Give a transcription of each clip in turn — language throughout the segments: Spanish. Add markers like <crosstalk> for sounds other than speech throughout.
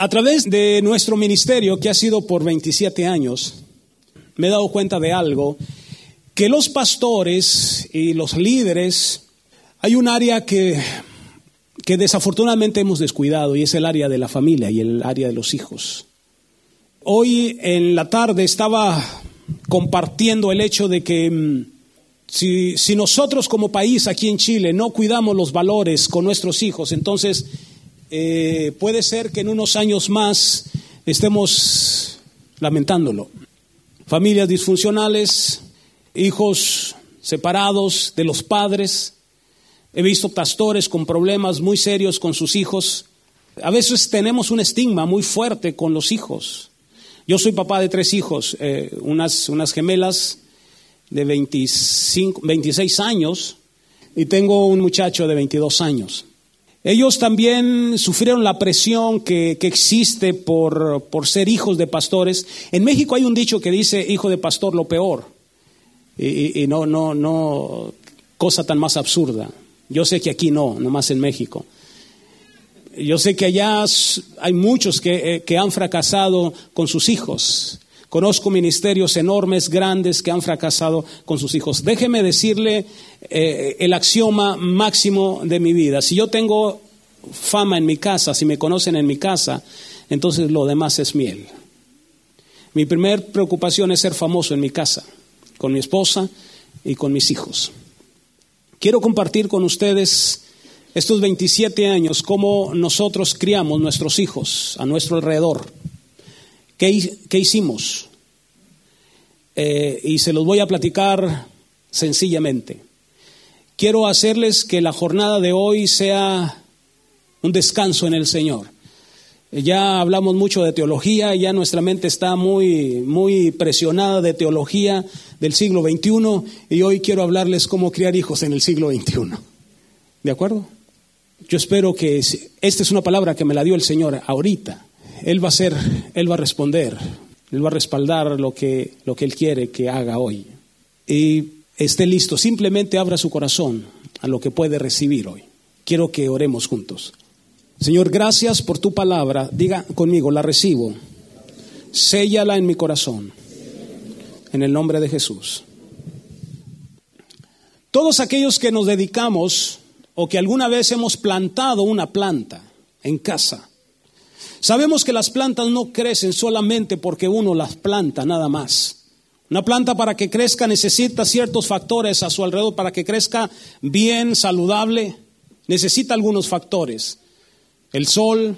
A través de nuestro ministerio, que ha sido por 27 años, me he dado cuenta de algo, que los pastores y los líderes, hay un área que, que desafortunadamente hemos descuidado y es el área de la familia y el área de los hijos. Hoy en la tarde estaba compartiendo el hecho de que mm, si, si, nosotros como país aquí en Chile no cuidamos los valores con nuestros hijos, entonces eh, puede ser que en unos años más estemos lamentándolo. Familias disfuncionales, hijos separados de los padres. He visto pastores con problemas muy serios con sus hijos. A veces tenemos un estigma muy fuerte con los hijos. Yo soy papá de tres hijos, eh, unas, unas gemelas de 25, 26 años y tengo un muchacho de 22 años. Ellos también sufrieron la presión que, existe por, ser hijos de pastores. En México hay un dicho que dice hijo de pastor lo peor. Y, no, no, no, cosa tan más absurda. Yo sé que aquí no, nomás en México. Yo sé que allá hay muchos que, eh, que han fracasado con sus hijos. Conozco ministerios enormes, grandes, que han fracasado con sus hijos. Déjeme decirle eh, el axioma máximo de mi vida. Si yo tengo fama en mi casa, si me conocen en mi casa, entonces lo demás es miel. Mi primer preocupación es ser famoso en mi casa, con mi esposa y con mis hijos. Quiero compartir con ustedes estos 27 años cómo nosotros criamos nuestros hijos a nuestro alrededor. ¿Qué, hicimos? Eh, y se los voy a platicar sencillamente. Quiero hacerles que la jornada de hoy sea un descanso en el Señor. Ya hablamos mucho de teología, ya nuestra mente está muy, muy presionada de teología del siglo XXI y hoy quiero hablarles cómo criar hijos en el siglo XXI. ¿De acuerdo? Yo espero que esta es una palabra que me la dio el Señor ahorita. Él va a ser, Él va a responder, Él va a respaldar lo que, lo que Él quiere que haga hoy. Y esté listo, simplemente abra su corazón a lo que puede recibir hoy. Quiero que oremos juntos. Señor, gracias por tu palabra. Diga conmigo, la recibo. Séllala en mi corazón. En el nombre de Jesús. Todos aquellos que nos dedicamos o que alguna vez hemos plantado una planta en casa, Sabemos que las plantas no crecen solamente porque uno las planta, nada más. Una planta para que crezca necesita ciertos factores a su alrededor, para que crezca bien, saludable, necesita algunos factores. El sol,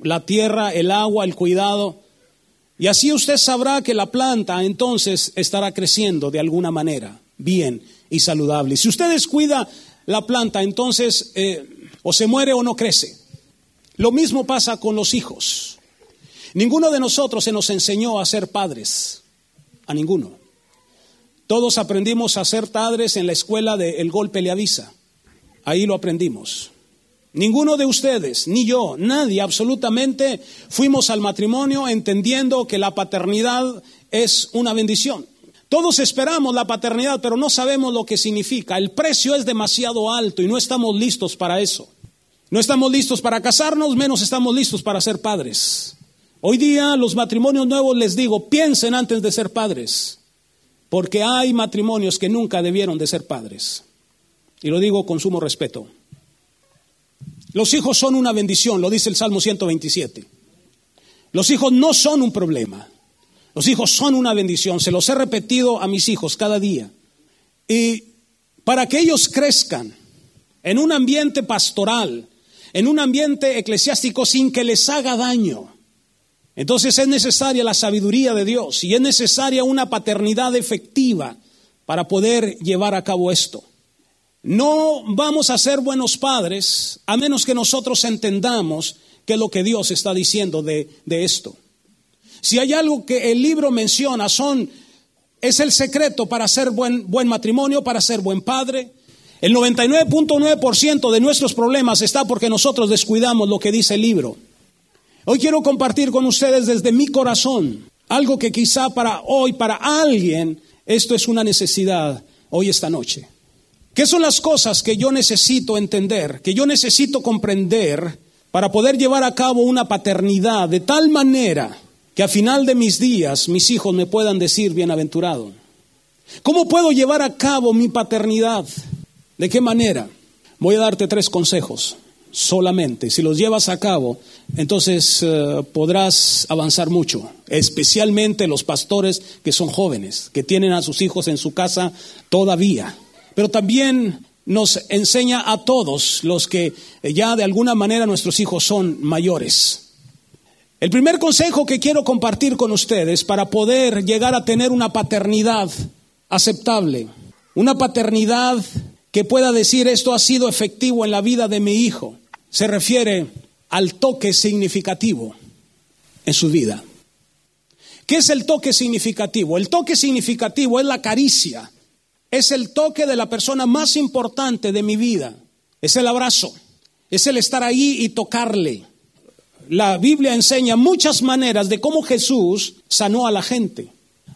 la tierra, el agua, el cuidado. Y así usted sabrá que la planta entonces estará creciendo de alguna manera, bien y saludable. Si usted descuida la planta, entonces eh, o se muere o no crece. Lo mismo pasa con los hijos. Ninguno de nosotros se nos enseñó a ser padres, a ninguno. Todos aprendimos a ser padres en la escuela de El Golpe le avisa. Ahí lo aprendimos. Ninguno de ustedes, ni yo, nadie absolutamente fuimos al matrimonio entendiendo que la paternidad es una bendición. Todos esperamos la paternidad, pero no sabemos lo que significa. El precio es demasiado alto y no estamos listos para eso. No estamos listos para casarnos, menos estamos listos para ser padres. Hoy día los matrimonios nuevos les digo, piensen antes de ser padres, porque hay matrimonios que nunca debieron de ser padres. Y lo digo con sumo respeto. Los hijos son una bendición, lo dice el Salmo 127. Los hijos no son un problema. Los hijos son una bendición. Se los he repetido a mis hijos cada día. Y para que ellos crezcan en un ambiente pastoral, en un ambiente eclesiástico sin que les haga daño. Entonces es necesaria la sabiduría de Dios y es necesaria una paternidad efectiva para poder llevar a cabo esto. No vamos a ser buenos padres a menos que nosotros entendamos qué es lo que Dios está diciendo de, de esto. Si hay algo que el libro menciona, son, es el secreto para ser buen, buen matrimonio, para ser buen padre, el 99.9% de nuestros problemas está porque nosotros descuidamos lo que dice el libro. Hoy quiero compartir con ustedes desde mi corazón algo que quizá para hoy, para alguien, esto es una necesidad hoy esta noche. ¿Qué son las cosas que yo necesito entender, que yo necesito comprender para poder llevar a cabo una paternidad de tal manera que a final de mis días mis hijos me puedan decir bienaventurado? ¿Cómo puedo llevar a cabo mi paternidad? ¿De qué manera? Voy a darte tres consejos solamente. Si los llevas a cabo, entonces eh, podrás avanzar mucho, especialmente los pastores que son jóvenes, que tienen a sus hijos en su casa todavía. Pero también nos enseña a todos los que ya de alguna manera nuestros hijos son mayores. El primer consejo que quiero compartir con ustedes para poder llegar a tener una paternidad aceptable, una paternidad que pueda decir esto ha sido efectivo en la vida de mi hijo, se refiere al toque significativo en su vida. ¿Qué es el toque significativo? El toque significativo es la caricia, es el toque de la persona más importante de mi vida, es el abrazo, es el estar ahí y tocarle. La Biblia enseña muchas maneras de cómo Jesús sanó a la gente.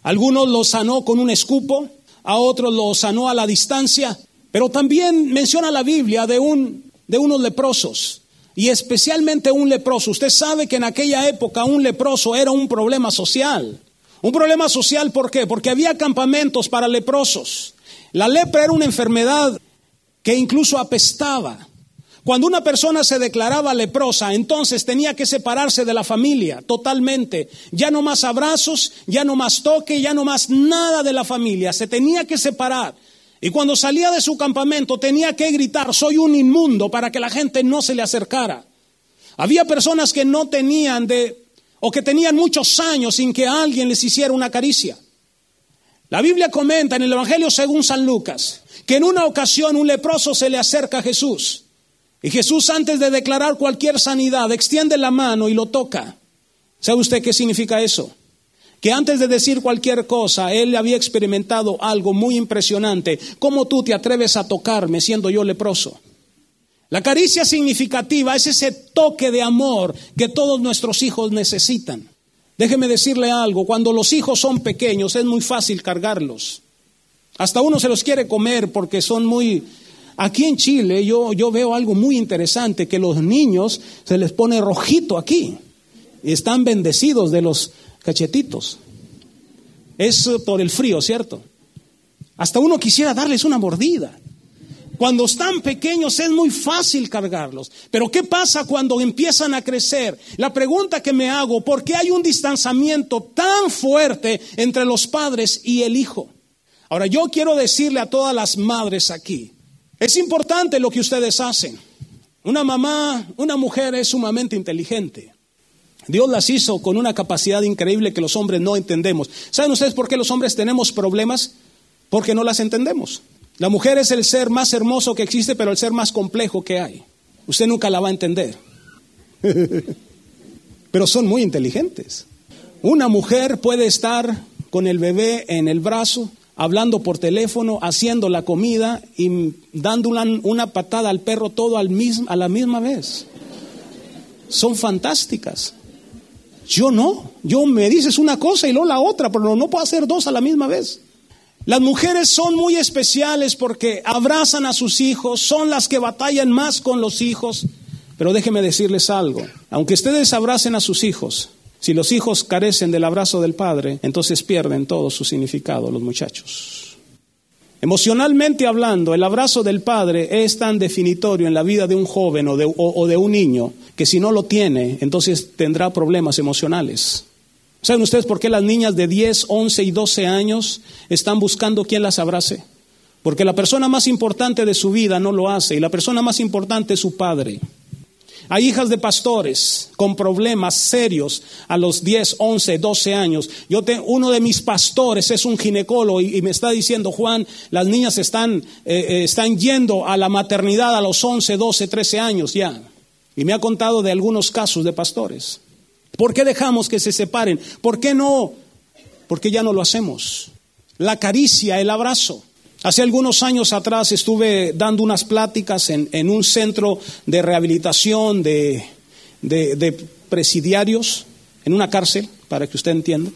Algunos lo sanó con un escupo, a otros lo sanó a la distancia, pero también menciona la Biblia de un de unos leprosos, y especialmente un leproso. Usted sabe que en aquella época un leproso era un problema social. Un problema social, ¿por qué? Porque había campamentos para leprosos. La lepra era una enfermedad que incluso apestaba. Cuando una persona se declaraba leprosa, entonces tenía que separarse de la familia totalmente. Ya no más abrazos, ya no más toque, ya no más nada de la familia. Se tenía que separar. Y cuando salía de su campamento tenía que gritar, soy un inmundo, para que la gente no se le acercara. Había personas que no tenían de, o que tenían muchos años sin que alguien les hiciera una caricia. La Biblia comenta en el Evangelio según San Lucas que en una ocasión un leproso se le acerca a Jesús. Y Jesús antes de declarar cualquier sanidad extiende la mano y lo toca. ¿Sabe usted qué significa eso? Que antes de decir cualquier cosa, él había experimentado algo muy impresionante. ¿Cómo tú te atreves a tocarme siendo yo leproso? La caricia significativa es ese toque de amor que todos nuestros hijos necesitan. Déjeme decirle algo, cuando los hijos son pequeños es muy fácil cargarlos. Hasta uno se los quiere comer porque son muy... Aquí en Chile yo, yo veo algo muy interesante, que los niños se les pone rojito aquí. Están bendecidos de los cachetitos. Es por el frío, ¿cierto? Hasta uno quisiera darles una mordida. Cuando están pequeños es muy fácil cargarlos. Pero ¿qué pasa cuando empiezan a crecer? La pregunta que me hago, ¿por qué hay un distanciamiento tan fuerte entre los padres y el hijo? Ahora, yo quiero decirle a todas las madres aquí, es importante lo que ustedes hacen. Una mamá, una mujer es sumamente inteligente. Dios las hizo con una capacidad increíble que los hombres no entendemos. ¿Saben ustedes por qué los hombres tenemos problemas? Porque no las entendemos. La mujer es el ser más hermoso que existe, pero el ser más complejo que hay. Usted nunca la va a entender. <laughs> pero son muy inteligentes. Una mujer puede estar con el bebé en el brazo, hablando por teléfono, haciendo la comida y dando una, patada al perro todo al mismo, a la misma vez. Son fantásticas. Yo no, yo me dices una cosa y luego la otra, pero no puedo hacer dos a la misma vez. Las mujeres son muy especiales porque abrazan a sus hijos, son las que batallan más con los hijos. Pero déjenme decirles algo, aunque ustedes abracen a sus hijos, si los hijos carecen del abrazo del padre, entonces pierden todo su significado los muchachos. Emocionalmente hablando, el abrazo del padre es tan definitorio en la vida de un joven o de, un niño que si no lo tiene, entonces tendrá problemas emocionales. ¿Saben ustedes por qué las niñas de 10, 11 y 12 años están buscando quien las abrace? Porque la persona más importante de su vida no lo hace y la persona más importante es su padre. Hay hijas de pastores con problemas serios a los 10, 11, 12 años. Yo uno de mis pastores es un ginecólogo y, me está diciendo, Juan, las niñas están, eh, eh, están yendo a la maternidad a los 11, 12, 13 años ya. Y me ha contado de algunos casos de pastores. ¿Por qué dejamos que se separen? ¿Por qué no? Porque ya no lo hacemos. La caricia, el abrazo. Hace algunos años atrás estuve dando unas pláticas en, un centro de rehabilitación de, presidiarios, en una cárcel, para que usted entienda.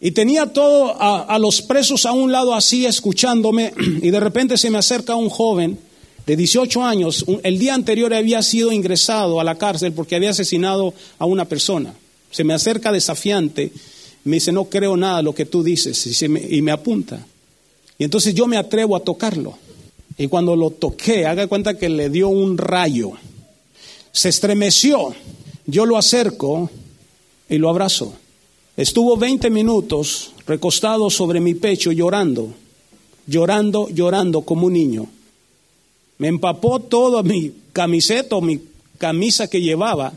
Y tenía todo a, los presos a un lado así escuchándome <clears throat> y de repente se me acerca un joven de 18 años, el día anterior había sido ingresado a la cárcel porque había asesinado a una persona. Se me acerca desafiante, me dice, no creo nada de lo que tú dices, y me apunta. Y entonces yo me atrevo a tocarlo. Y cuando lo toqué, haga cuenta que le dio un rayo. Se estremeció. Yo lo acerco y lo abrazo. Estuvo 20 minutos recostado sobre mi pecho llorando, llorando, llorando como un niño. Me empapó todo mi camiseta o mi camisa que llevaba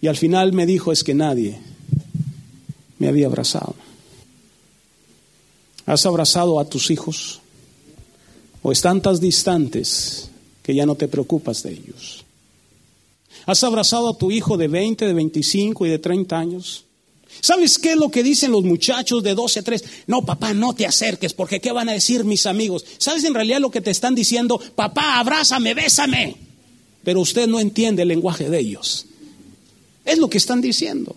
y al final me dijo es que nadie me había abrazado. ¿Has abrazado a tus hijos? ¿O están tan distantes que ya no te preocupas de ellos? ¿Has abrazado a tu hijo de 20, de 25 y de 30 años? ¿Sabes qué es lo que dicen los muchachos de 12, 3? No, papá, no te acerques, porque ¿qué van a decir mis amigos? ¿Sabes en realidad lo que te están diciendo? Papá, abrázame, bésame. Pero usted no entiende el lenguaje de ellos. Es lo que están diciendo.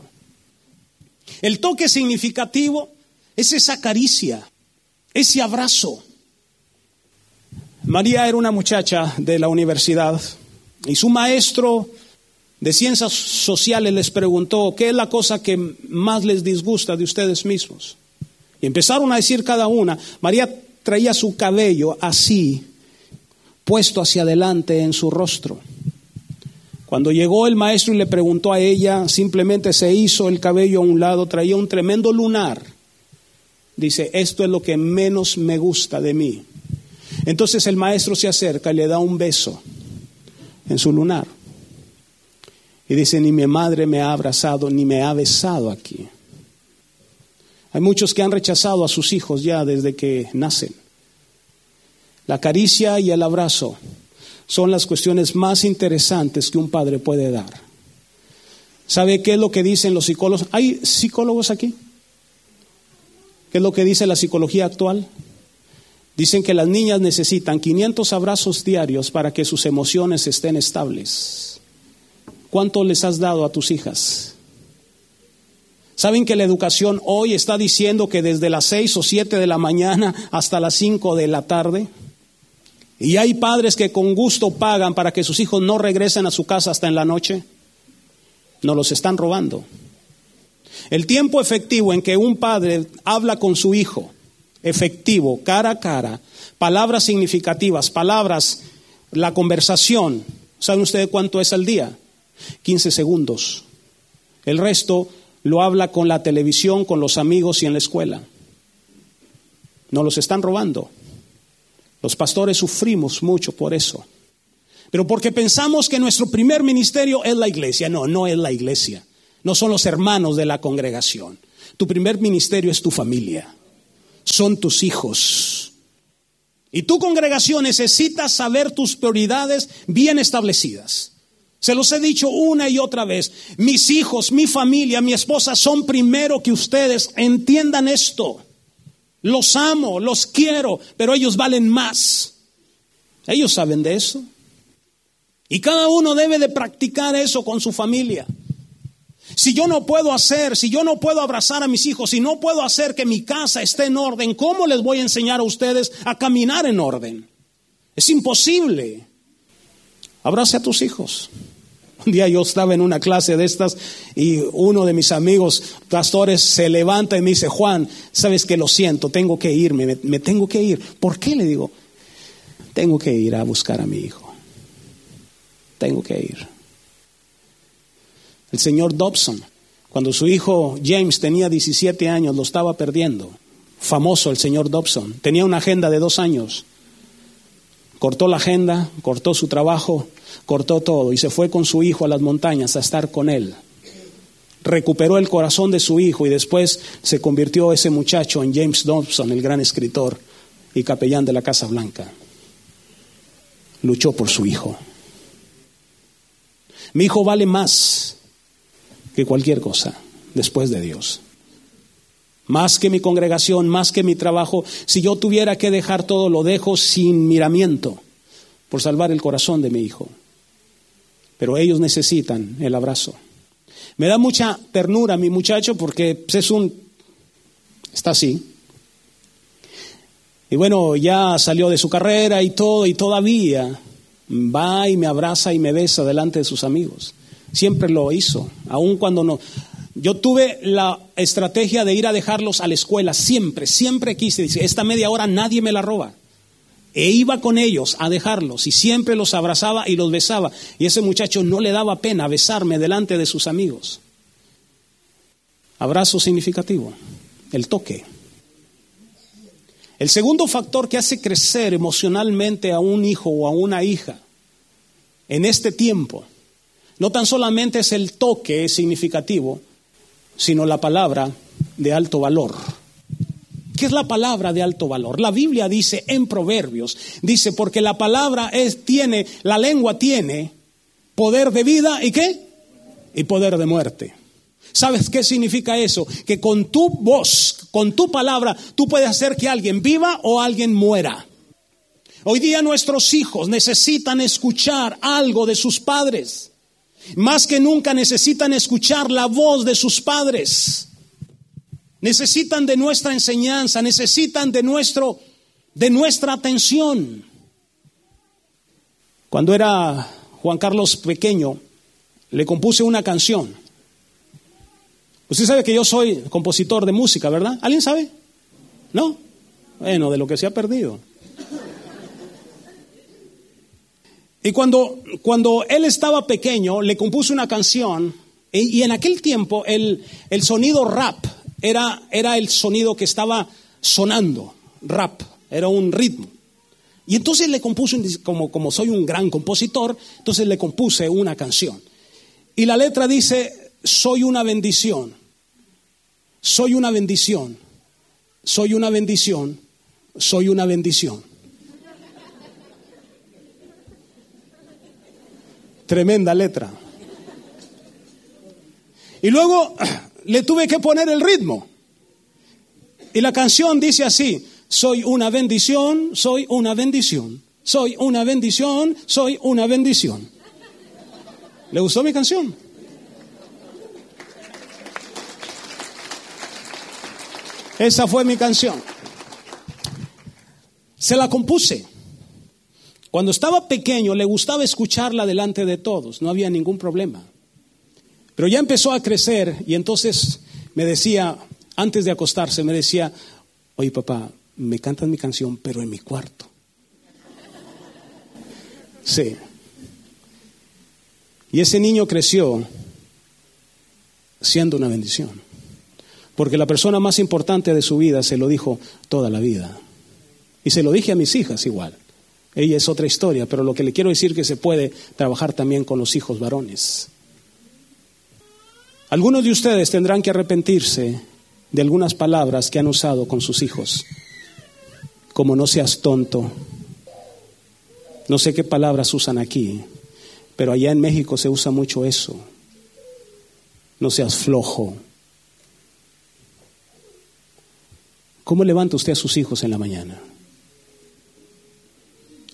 El toque significativo es esa caricia, ese abrazo. María era una muchacha de la universidad y su maestro de ciencias sociales les preguntó, ¿qué es la cosa que más les disgusta de ustedes mismos? Y empezaron a decir cada una, María traía su cabello así, puesto hacia adelante en su rostro. Cuando llegó el maestro y le preguntó a ella, simplemente se hizo el cabello a un lado, traía un tremendo lunar. Dice, esto es lo que menos me gusta de mí. Entonces el maestro se acerca y le da un beso en su lunar. Y dice, ni mi madre me ha abrazado, ni me ha besado aquí. Hay muchos que han rechazado a sus hijos ya desde que nacen. La caricia y el abrazo son las cuestiones más interesantes que un padre puede dar. ¿Sabe qué es lo que dicen los psicólogos? ¿Hay psicólogos aquí? ¿Qué es lo que dice la psicología actual? Dicen que las niñas necesitan 500 abrazos diarios para que sus emociones estén estables. ¿Cuánto les has dado a tus hijas? ¿Saben que la educación hoy está diciendo que desde las seis o siete de la mañana hasta las cinco de la tarde? Y hay padres que con gusto pagan para que sus hijos no regresen a su casa hasta en la noche. No los están robando. El tiempo efectivo en que un padre habla con su hijo, efectivo, cara a cara, palabras significativas, palabras, la conversación, ¿saben ustedes cuánto es al día? 15 segundos. El resto lo habla con la televisión, con los amigos y en la escuela. No los están robando. Los pastores sufrimos mucho por eso. Pero porque pensamos que nuestro primer ministerio es la iglesia. No, no es la iglesia. No son los hermanos de la congregación. Tu primer ministerio es tu familia. Son tus hijos. Y tu congregación necesita saber tus prioridades bien establecidas. Se los he dicho una y otra vez. Mis hijos, mi familia, mi esposa son primero que ustedes. Entiendan esto. Los amo, los quiero, pero ellos valen más. Ellos saben de eso. Y cada uno debe de practicar eso con su familia. Si yo no puedo hacer, si yo no puedo abrazar a mis hijos, si no puedo hacer que mi casa esté en orden, ¿cómo les voy a enseñar a ustedes a caminar en orden? Es imposible. Abrace a tus hijos. Un día yo estaba en una clase de estas y uno de mis amigos pastores se levanta y me dice, Juan, sabes que lo siento, tengo que irme, me, me tengo que ir. ¿Por qué? Le digo, tengo que ir a buscar a mi hijo. Tengo que ir. El señor Dobson, cuando su hijo James tenía 17 años, lo estaba perdiendo. Famoso el señor Dobson. Tenía una agenda de dos años. Cortó la agenda, cortó su trabajo, cortó todo y se fue con su hijo a las montañas a estar con él. Recuperó el corazón de su hijo y después se convirtió ese muchacho en James Dobson, el gran escritor y capellán de la Casa Blanca. Luchó por su hijo. Mi hijo vale más que cualquier cosa después de Dios más que mi congregación, más que mi trabajo. Si yo tuviera que dejar todo, lo dejo sin miramiento por salvar el corazón de mi hijo. Pero ellos necesitan el abrazo. Me da mucha ternura mi muchacho porque pues, es un... está así. Y bueno, ya salió de su carrera y todo, y todavía va y me abraza y me besa delante de sus amigos. Siempre lo hizo, aun cuando no. Yo tuve la estrategia de ir a dejarlos a la escuela, siempre, siempre quise, dice, esta media hora nadie me la roba. E iba con ellos a dejarlos y siempre los abrazaba y los besaba. Y ese muchacho no le daba pena besarme delante de sus amigos. Abrazo significativo, el toque. El segundo factor que hace crecer emocionalmente a un hijo o a una hija en este tiempo, no tan solamente es el toque significativo, sino la palabra de alto valor. ¿Qué es la palabra de alto valor? La Biblia dice en Proverbios, dice, porque la palabra es, tiene, la lengua tiene poder de vida y qué? Y poder de muerte. ¿Sabes qué significa eso? Que con tu voz, con tu palabra, tú puedes hacer que alguien viva o alguien muera. Hoy día nuestros hijos necesitan escuchar algo de sus padres. Más que nunca necesitan escuchar la voz de sus padres. Necesitan de nuestra enseñanza, necesitan de nuestro de nuestra atención. Cuando era Juan Carlos pequeño, le compuse una canción. Usted sabe que yo soy compositor de música, ¿verdad? ¿Alguien sabe? ¿No? Bueno, de lo que se ha perdido. Y cuando, cuando él estaba pequeño, le compuso una canción, y, en aquel tiempo el, el sonido rap era, era, el sonido que estaba sonando, rap, era un ritmo. Y entonces le compuse, como, como soy un gran compositor, entonces le compuse una canción. Y la letra dice, soy una bendición, soy una bendición, soy una bendición, soy una bendición. Tremenda letra. Y luego <clears throat> le tuve que poner el ritmo. Y la canción dice así, soy una bendición, soy una bendición, soy una bendición, soy una bendición. ¿Le gustó mi canción? Esa fue mi canción. Se la compuse. Cuando estaba pequeño le gustaba escucharla delante de todos, no había ningún problema. Pero ya empezó a crecer y entonces me decía, antes de acostarse, me decía, oye papá, me cantas mi canción, pero en mi cuarto. Sí. Y ese niño creció siendo una bendición. Porque la persona más importante de su vida se lo dijo toda la vida. Y se lo dije a mis hijas igual. Ella es otra historia, pero lo que le quiero decir es que se puede trabajar también con los hijos varones. Algunos de ustedes tendrán que arrepentirse de algunas palabras que han usado con sus hijos, como no seas tonto. No sé qué palabras usan aquí, pero allá en México se usa mucho eso. No seas flojo. ¿Cómo levanta usted a sus hijos en la mañana?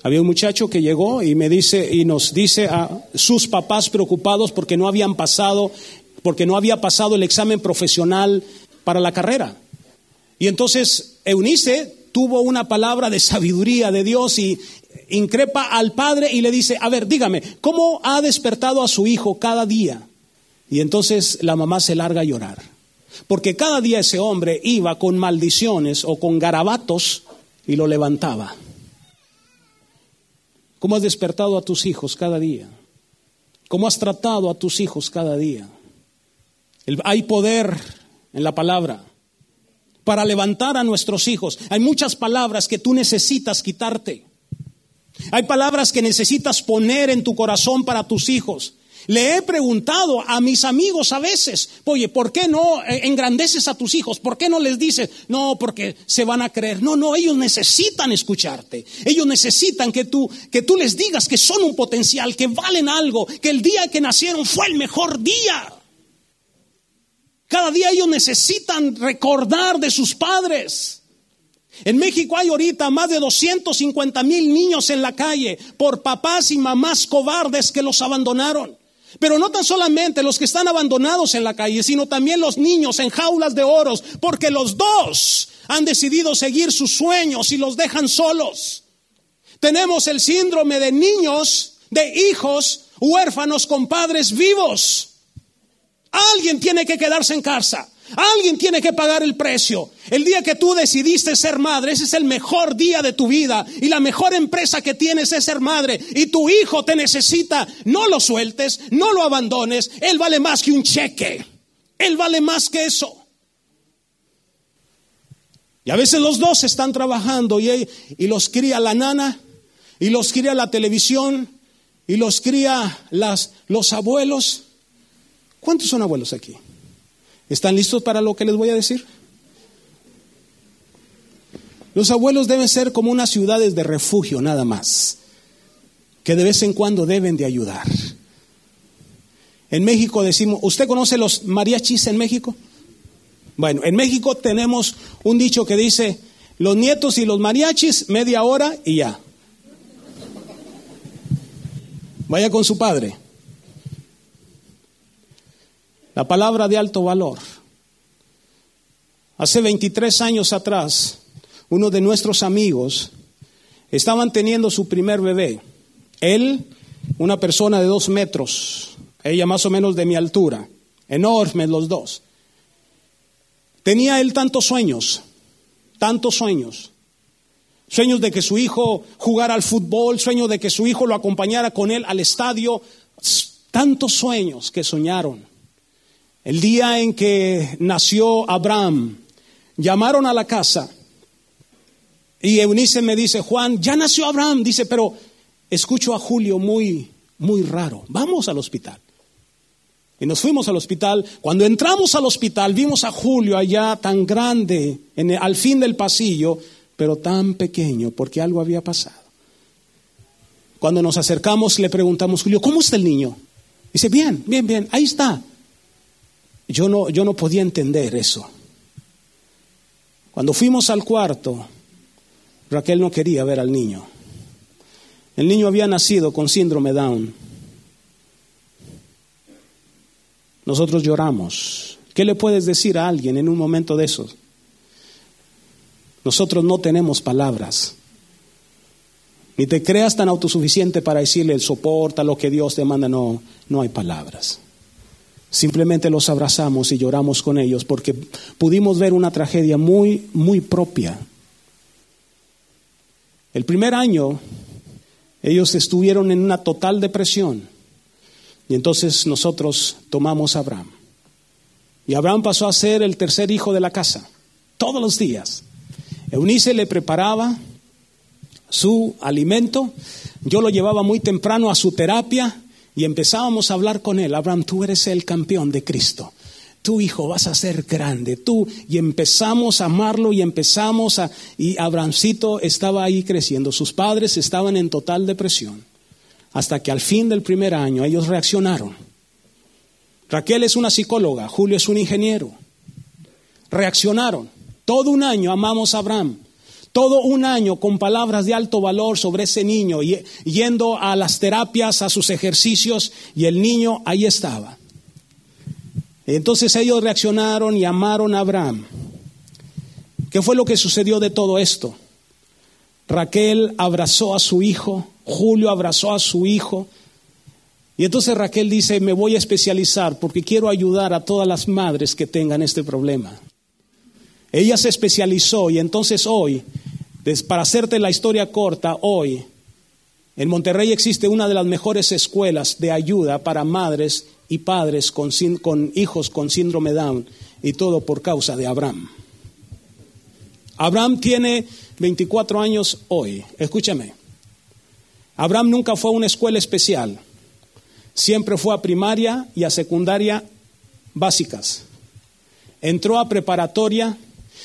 Había un muchacho que llegó y me dice y nos dice a sus papás preocupados porque no habían pasado porque no había pasado el examen profesional para la carrera. Y entonces Eunice tuvo una palabra de sabiduría de Dios y increpa al padre y le dice, a ver, dígame, ¿cómo ha despertado a su hijo cada día? Y entonces la mamá se larga a llorar, porque cada día ese hombre iba con maldiciones o con garabatos y lo levantaba. ¿Cómo has despertado a tus hijos cada día? ¿Cómo has tratado a tus hijos cada día? hay poder en la palabra para levantar a nuestros hijos. Hay muchas palabras que tú necesitas quitarte. Hay palabras que necesitas poner en tu corazón para tus hijos. Le he preguntado a mis amigos a veces, oye, ¿por qué no engrandeces a tus hijos? ¿Por qué no les dices, no, porque se van a creer? No, no, ellos necesitan escucharte. Ellos necesitan que tú, que tú les digas que son un potencial, que valen algo, que el día que nacieron fue el mejor día. Cada día ellos necesitan recordar de sus padres. En México hay ahorita más de 250 mil niños en la calle por papás y mamás cobardes que los abandonaron. Pero no tan solamente los que están abandonados en la calle, sino también los niños en jaulas de oros, porque los dos han decidido seguir sus sueños y los dejan solos. Tenemos el síndrome de niños, de hijos huérfanos con padres vivos. Alguien tiene que quedarse en casa. Alguien tiene que pagar el precio. El día que tú decidiste ser madre, ese es el mejor día de tu vida. Y la mejor empresa que tienes es ser madre. Y tu hijo te necesita. No lo sueltes, no lo abandones. Él vale más que un cheque. Él vale más que eso. Y a veces los dos están trabajando y, y los cría la nana y los cría la televisión y los cría las, los abuelos. ¿Cuántos son abuelos aquí? ¿Están listos para lo que les voy a decir? Los abuelos deben ser como unas ciudades de refugio nada más, que de vez en cuando deben de ayudar. En México decimos, ¿usted conoce los mariachis en México? Bueno, en México tenemos un dicho que dice, los nietos y los mariachis, media hora y ya. Vaya con su padre. La palabra de alto valor. Hace 23 años atrás, uno de nuestros amigos estaban teniendo su primer bebé. Él, una persona de dos metros, ella más o menos de mi altura, enormes los dos. Tenía él tantos sueños, tantos sueños. Sueños de que su hijo jugara al fútbol, sueños de que su hijo lo acompañara con él al estadio, tantos sueños que soñaron. El día en que nació Abraham, llamaron a la casa y Eunice me dice, Juan, ya nació Abraham. Dice, pero escucho a Julio muy, muy raro. Vamos al hospital. Y nos fuimos al hospital. Cuando entramos al hospital, vimos a Julio allá tan grande, en al fin del pasillo, pero tan pequeño, porque algo había pasado. Cuando nos acercamos, le preguntamos, Julio, ¿cómo está el niño? Dice, bien, bien, bien, ahí está. Yo no, yo no podía entender eso. Cuando fuimos al cuarto, Raquel no quería ver al niño. El niño había nacido con síndrome Down. Nosotros lloramos. ¿Qué le puedes decir a alguien en un momento de esos? Nosotros no tenemos palabras. Ni te creas tan autosuficiente para decirle, soporta lo que Dios te manda. No, no hay palabras. Simplemente los abrazamos y lloramos con ellos porque pudimos ver una tragedia muy, muy propia. El primer año ellos estuvieron en una total depresión y entonces nosotros tomamos a Abraham. Y Abraham pasó a ser el tercer hijo de la casa, todos los días. Eunice le preparaba su alimento, yo lo llevaba muy temprano a su terapia y empezábamos a hablar con él, Abraham, tú eres el campeón de Cristo. Tu hijo vas a ser grande, tú. Y empezamos a amarlo y empezamos a... Y Abrahamcito estaba ahí creciendo. Sus padres estaban en total depresión. Hasta que al fin del primer año ellos reaccionaron. Raquel es una psicóloga, Julio es un ingeniero. Reaccionaron. Todo un año amamos a Abraham. Todo un año con palabras de alto valor sobre ese niño, yendo a las terapias, a sus ejercicios, y el niño ahí estaba. Entonces ellos reaccionaron y amaron a Abraham. ¿Qué fue lo que sucedió de todo esto? Raquel abrazó a su hijo, Julio abrazó a su hijo, y entonces Raquel dice, me voy a especializar porque quiero ayudar a todas las madres que tengan este problema. Ella se especializó y entonces hoy, para hacerte la historia corta, hoy en Monterrey existe una de las mejores escuelas de ayuda para madres y padres con, hijos con síndrome Down y todo por causa de Abraham. Abraham tiene 24 años hoy. Escúchame. Abraham nunca fue a una escuela especial. Siempre fue a primaria y a secundaria básicas. Entró a preparatoria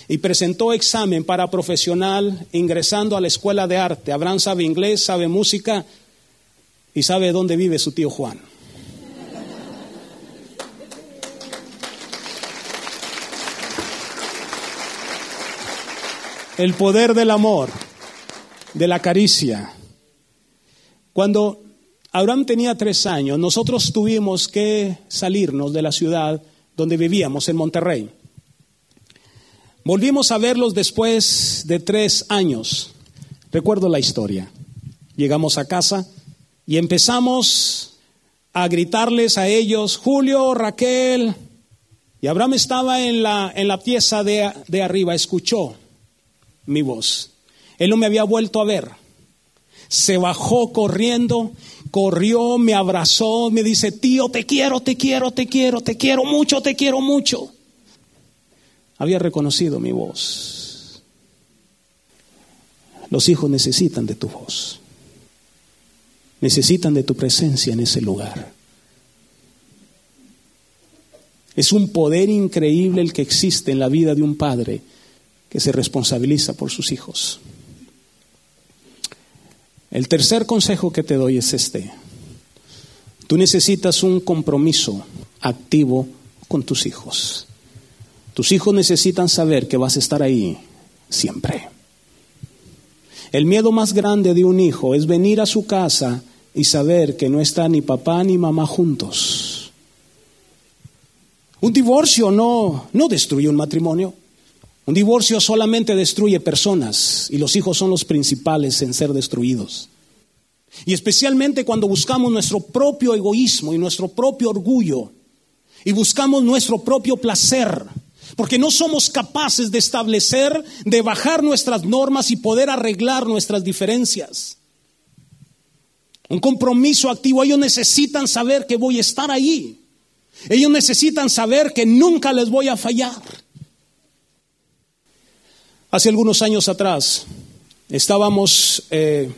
y presentó examen para profesional ingresando a la escuela de arte. Abraham sabe inglés, sabe música y sabe dónde vive su tío Juan. El poder del amor, de la caricia. Cuando Abraham tenía tres años, nosotros tuvimos que salirnos de la ciudad donde vivíamos, en Monterrey. Volvimos a verlos después de tres años. Recuerdo la historia. Llegamos a casa y empezamos a gritarles a ellos, Julio, Raquel. Y Abraham estaba en la, en la pieza de, de arriba, escuchó mi voz. Él no me había vuelto a ver. Se bajó corriendo, corrió, me abrazó, me dice, tío, te quiero, te quiero, te quiero, te quiero mucho, te quiero mucho. Había reconocido mi voz. Los hijos necesitan de tu voz. Necesitan de tu presencia en ese lugar. Es un poder increíble el que existe en la vida de un padre que se responsabiliza por sus hijos. El tercer consejo que te doy es este. Tú necesitas un compromiso activo con tus hijos. Tus hijos necesitan saber que vas a estar ahí siempre. El miedo más grande de un hijo es venir a su casa y saber que no está ni papá ni mamá juntos. Un divorcio no, no destruye un matrimonio. Un divorcio solamente destruye personas y los hijos son los principales en ser destruidos. Y especialmente cuando buscamos nuestro propio egoísmo y nuestro propio orgullo y buscamos nuestro propio placer, porque no somos capaces de establecer, de bajar nuestras normas y poder arreglar nuestras diferencias. Un compromiso activo, ellos necesitan saber que voy a estar ahí. Ellos necesitan saber que nunca les voy a fallar. Hace algunos años atrás estábamos eh,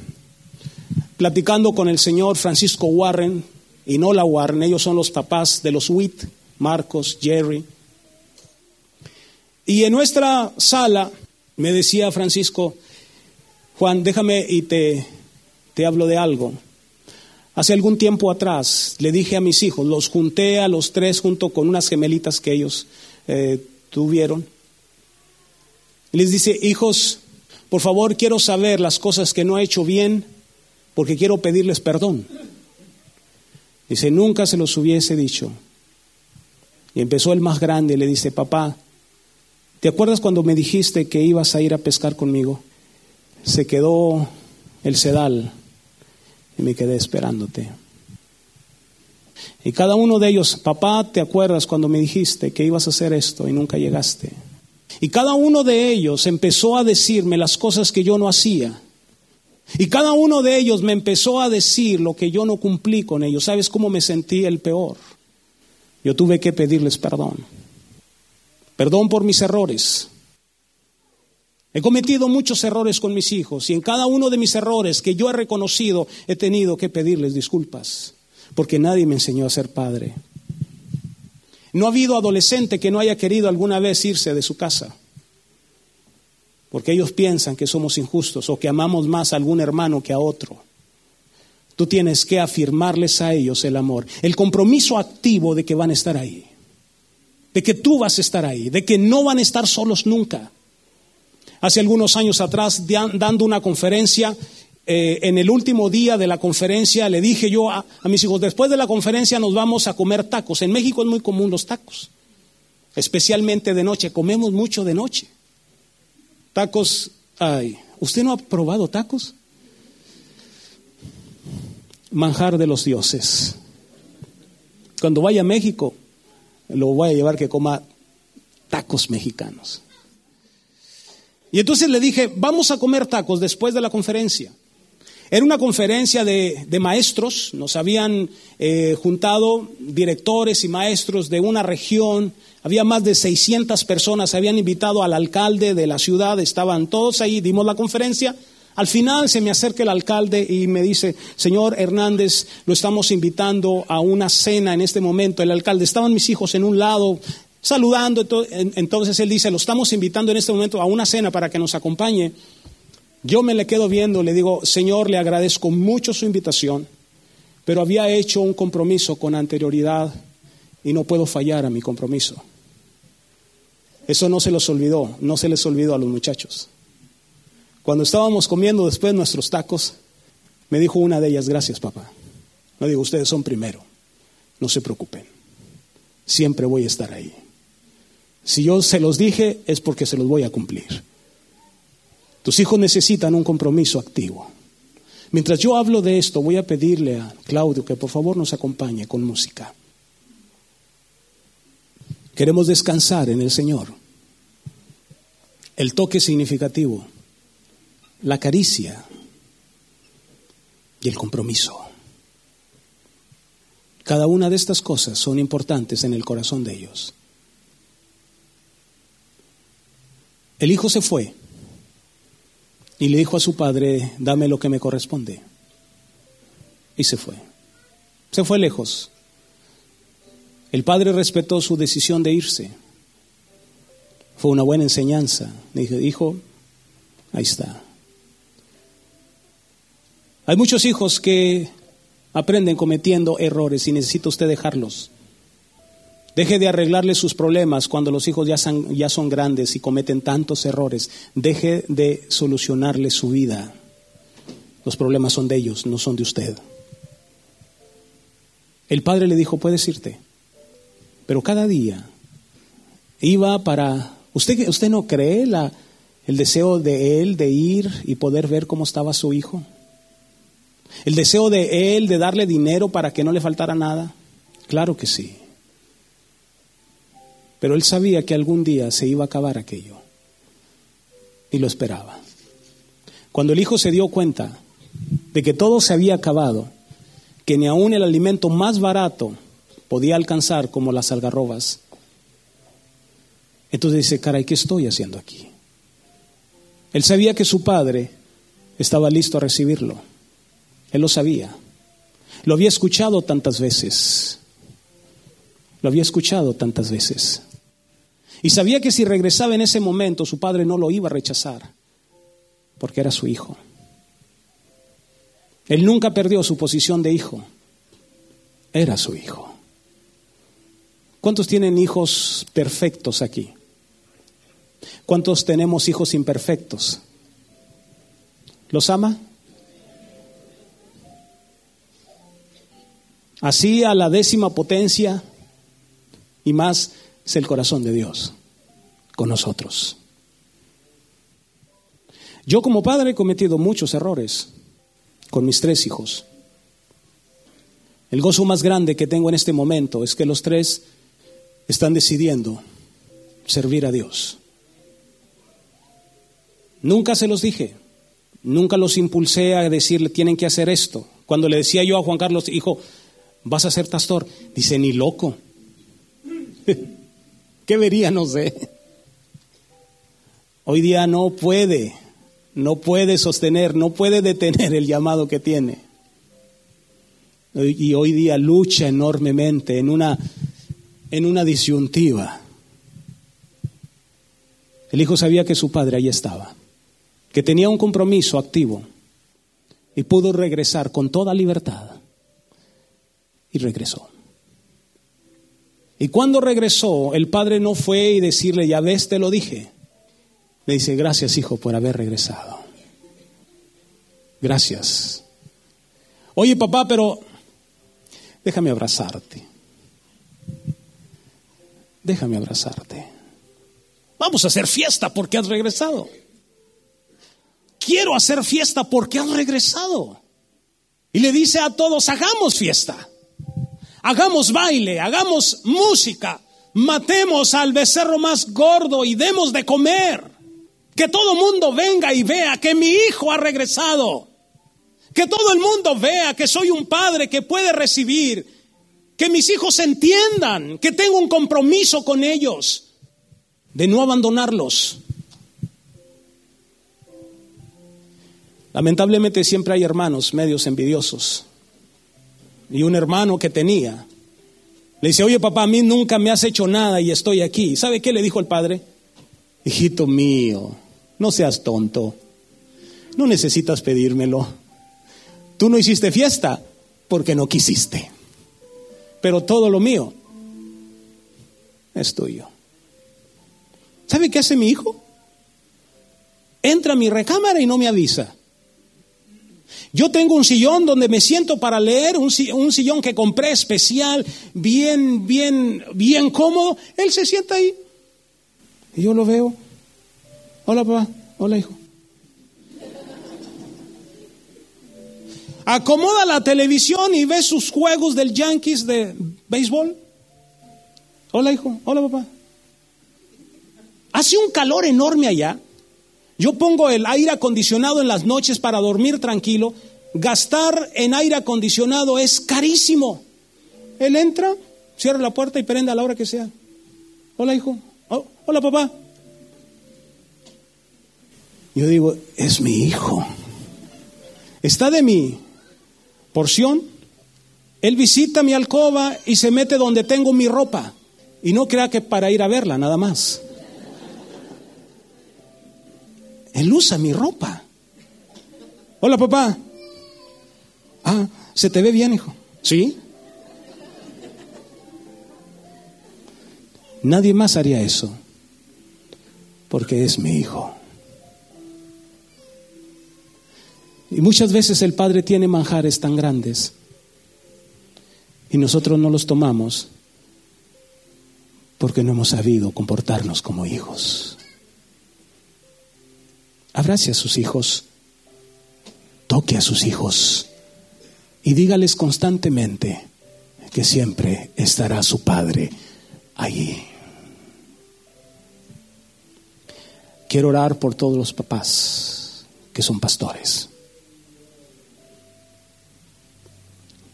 platicando con el señor Francisco Warren y Nola Warren, ellos son los papás de los Witt, Marcos, Jerry. Y en nuestra sala me decía Francisco, Juan, déjame y te, te hablo de algo. Hace algún tiempo atrás le dije a mis hijos, los junté a los tres junto con unas gemelitas que ellos eh, tuvieron les dice, hijos, por favor quiero saber las cosas que no he hecho bien porque quiero pedirles perdón. Dice, nunca se los hubiese dicho. Y empezó el más grande le dice, papá, ¿te acuerdas cuando me dijiste que ibas a ir a pescar conmigo? Se quedó el sedal y me quedé esperándote. Y cada uno de ellos, papá, ¿te acuerdas cuando me dijiste que ibas a hacer esto y nunca llegaste? Y cada uno de ellos empezó a decirme las cosas que yo no hacía. Y cada uno de ellos me empezó a decir lo que yo no cumplí con ellos. ¿Sabes cómo me sentí el peor? Yo tuve que pedirles perdón. Perdón por mis errores. He cometido muchos errores con mis hijos y en cada uno de mis errores que yo he reconocido he tenido que pedirles disculpas porque nadie me enseñó a ser padre. No ha habido adolescente que no haya querido alguna vez irse de su casa, porque ellos piensan que somos injustos o que amamos más a algún hermano que a otro. Tú tienes que afirmarles a ellos el amor, el compromiso activo de que van a estar ahí, de que tú vas a estar ahí, de que no van a estar solos nunca. Hace algunos años atrás, dando una conferencia, eh, en el último día de la conferencia le dije yo a, mis hijos, después de la conferencia nos vamos a comer tacos. En México es muy común los tacos, especialmente de noche, comemos mucho de noche. Tacos, ay, ¿usted no ha probado tacos? Manjar de los dioses. Cuando vaya a México, lo voy a llevar que coma tacos mexicanos. Y entonces le dije, vamos a comer tacos después de la conferencia. Era una conferencia de, maestros, nos habían eh, juntado directores y maestros de una región, había más de 600 personas, habían invitado al alcalde de la ciudad, estaban todos ahí, dimos la conferencia. Al final se me acerca el alcalde y me dice, señor Hernández, lo estamos invitando a una cena en este momento. El alcalde, estaban mis hijos en un lado saludando, entonces él dice, lo estamos invitando en este momento a una cena para que nos acompañe. Yo me le quedo viendo, le digo, Señor, le agradezco mucho su invitación, pero había hecho un compromiso con anterioridad y no puedo fallar a mi compromiso. Eso no se los olvidó, no se les olvidó a los muchachos. Cuando estábamos comiendo después nuestros tacos, me dijo una de ellas, gracias papá. No digo, ustedes son primero, no se preocupen, siempre voy a estar ahí. Si yo se los dije es porque se los voy a cumplir. Tus hijos necesitan un compromiso activo. Mientras yo hablo de esto, voy a pedirle a Claudio que por favor nos acompañe con música. Queremos descansar en el Señor. El toque significativo, la caricia y el compromiso. Cada una de estas cosas son importantes en el corazón de ellos. El hijo se fue y le dijo a su padre, dame lo que me corresponde. Y se fue. Se fue lejos. El padre respetó su decisión de irse. Fue una buena enseñanza. Dije, hijo, ahí está. Hay muchos hijos que aprenden cometiendo errores y necesita usted dejarlos. Deje de arreglarle sus problemas cuando los hijos ya son, ya son grandes y cometen tantos errores. Deje de solucionarle su vida. Los problemas son de ellos, no son de usted. El padre le dijo, puedes irte. Pero cada día iba para... ¿Usted, usted no cree el deseo de él de ir y poder ver cómo estaba su hijo? El deseo de él de darle dinero para que no le faltara nada. Claro que sí. Pero él sabía que algún día se iba a acabar aquello. Y lo esperaba. Cuando el hijo se dio cuenta de que todo se había acabado, que ni aun el alimento más barato podía alcanzar como las algarrobas, entonces dice, caray, ¿qué estoy haciendo aquí? Él sabía que su padre estaba listo a recibirlo. Él lo sabía. Lo había escuchado tantas veces. Lo había escuchado tantas veces. Y sabía que si regresaba en ese momento, su padre no lo iba a rechazar, porque era su hijo. Él nunca perdió su posición de hijo. Era su hijo. ¿Cuántos tienen hijos perfectos aquí? ¿Cuántos tenemos hijos imperfectos? ¿Los ama? Así a la décima potencia y más es el corazón de Dios con nosotros. Yo como padre he cometido muchos errores con mis tres hijos. El gozo más grande que tengo en este momento es que los tres están decidiendo servir a Dios. Nunca se los dije, nunca los impulsé a decirle tienen que hacer esto. Cuando le decía yo a Juan Carlos, hijo, vas a ser pastor, dice, ni loco. <laughs> ¿Qué vería? No sé. Hoy día no puede, no puede sostener, no puede detener el llamado que tiene. Y hoy día lucha enormemente en una, en una disyuntiva. El hijo sabía que su padre ahí estaba, que tenía un compromiso activo y pudo regresar con toda libertad. Y regresó. Y cuando regresó, el padre no fue y decirle, ya ves, te lo dije. Le dice, gracias hijo por haber regresado. Gracias. Oye papá, pero déjame abrazarte. Déjame abrazarte. Vamos a hacer fiesta porque has regresado. Quiero hacer fiesta porque has regresado. Y le dice a todos, hagamos fiesta hagamos baile, hagamos música, matemos al becerro más gordo y demos de comer. Que todo mundo venga y vea que mi hijo ha regresado. Que todo el mundo vea que soy un padre que puede recibir. Que mis hijos entiendan que tengo un compromiso con ellos de no abandonarlos. Lamentablemente siempre hay hermanos medios envidiosos y un hermano que tenía. Le dice, oye papá, a mí nunca me has hecho nada y estoy aquí. ¿Sabe qué le dijo el padre? Hijito mío, no seas tonto. No necesitas pedírmelo. Tú no hiciste fiesta porque no quisiste. Pero todo lo mío es tuyo. ¿Sabe qué hace mi hijo? Entra a mi recámara y no me avisa. Yo tengo un sillón donde me siento para leer, un, sillón que compré especial, bien, bien, bien cómodo. Él se sienta ahí. Y yo lo veo. Hola papá, hola hijo. acomoda la televisión y ve sus juegos del Yankees de béisbol. Hola hijo, hola papá. Hace un calor enorme allá. Yo pongo el aire acondicionado en las noches para dormir tranquilo. Gastar en aire acondicionado es carísimo. Él entra, cierra la puerta y prende a la hora que sea. Hola hijo, oh, hola papá. Yo digo, es mi hijo. Está de mi porción. Él visita mi alcoba y se mete donde tengo mi ropa. Y no crea que para ir a verla, nada más. Él usa mi ropa. Hola, papá. Ah, ¿se te ve bien, hijo? Sí. Nadie más haría eso, porque es mi hijo. Y muchas veces el Padre tiene manjares tan grandes y nosotros no los tomamos porque no hemos sabido comportarnos como hijos. Abrace a sus hijos, toque a sus hijos y dígales constantemente que siempre estará su Padre allí. Quiero orar por todos los papás que son pastores.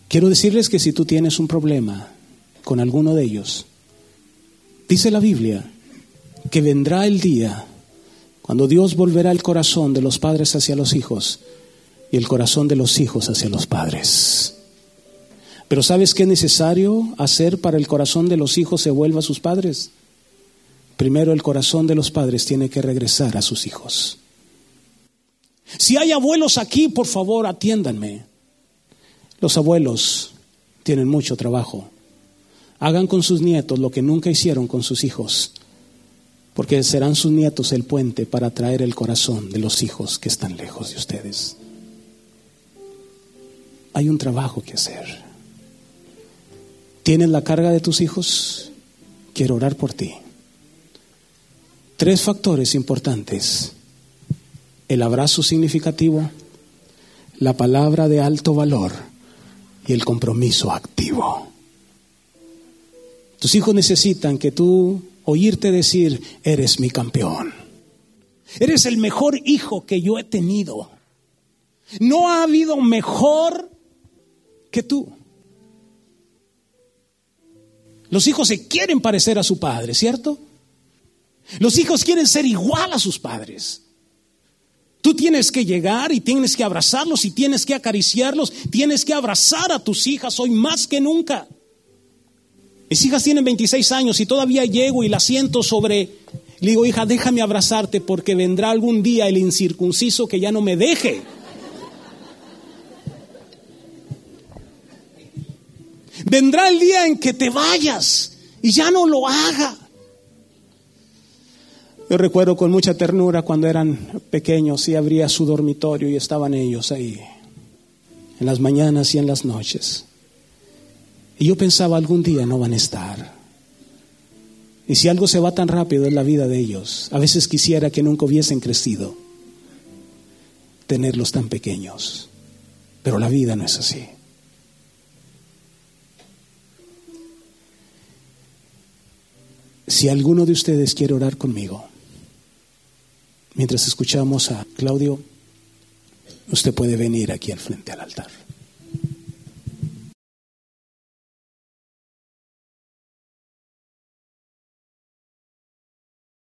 Quiero decirles que si tú tienes un problema con alguno de ellos, dice la Biblia que vendrá el día cuando Dios volverá el corazón de los padres hacia los hijos y el corazón de los hijos hacia los padres. Pero ¿sabes qué es necesario hacer para el corazón de los hijos se vuelva a sus padres? Primero el corazón de los padres tiene que regresar a sus hijos. Si hay abuelos aquí, por favor, atiéndanme. Los abuelos tienen mucho trabajo. Hagan con sus nietos lo que nunca hicieron con sus hijos porque serán sus nietos el puente para traer el corazón de los hijos que están lejos de ustedes. Hay un trabajo que hacer. ¿Tienes la carga de tus hijos? Quiero orar por ti. Tres factores importantes. El abrazo significativo, la palabra de alto valor y el compromiso activo. Tus hijos necesitan que tú oírte decir, eres mi campeón. Eres el mejor hijo que yo he tenido. No ha habido mejor que tú. Los hijos se quieren parecer a su padre, ¿cierto? Los hijos quieren ser igual a sus padres. Tú tienes que llegar y tienes que abrazarlos y tienes que acariciarlos, tienes que abrazar a tus hijas hoy más que nunca. Mis hijas tienen 26 años y todavía llego y la siento sobre... Le digo, hija, déjame abrazarte porque vendrá algún día el incircunciso que ya no me deje. Vendrá el día en que te vayas y ya no lo haga. Yo recuerdo con mucha ternura cuando eran pequeños y abría su dormitorio y estaban ellos ahí, en las mañanas y en las noches. Y yo pensaba, algún día no van a estar. Y si algo se va tan rápido en la vida de ellos, a veces quisiera que nunca hubiesen crecido, tenerlos tan pequeños. Pero la vida no es así. Si alguno de ustedes quiere orar conmigo, mientras escuchamos a Claudio, usted puede venir aquí al frente al altar.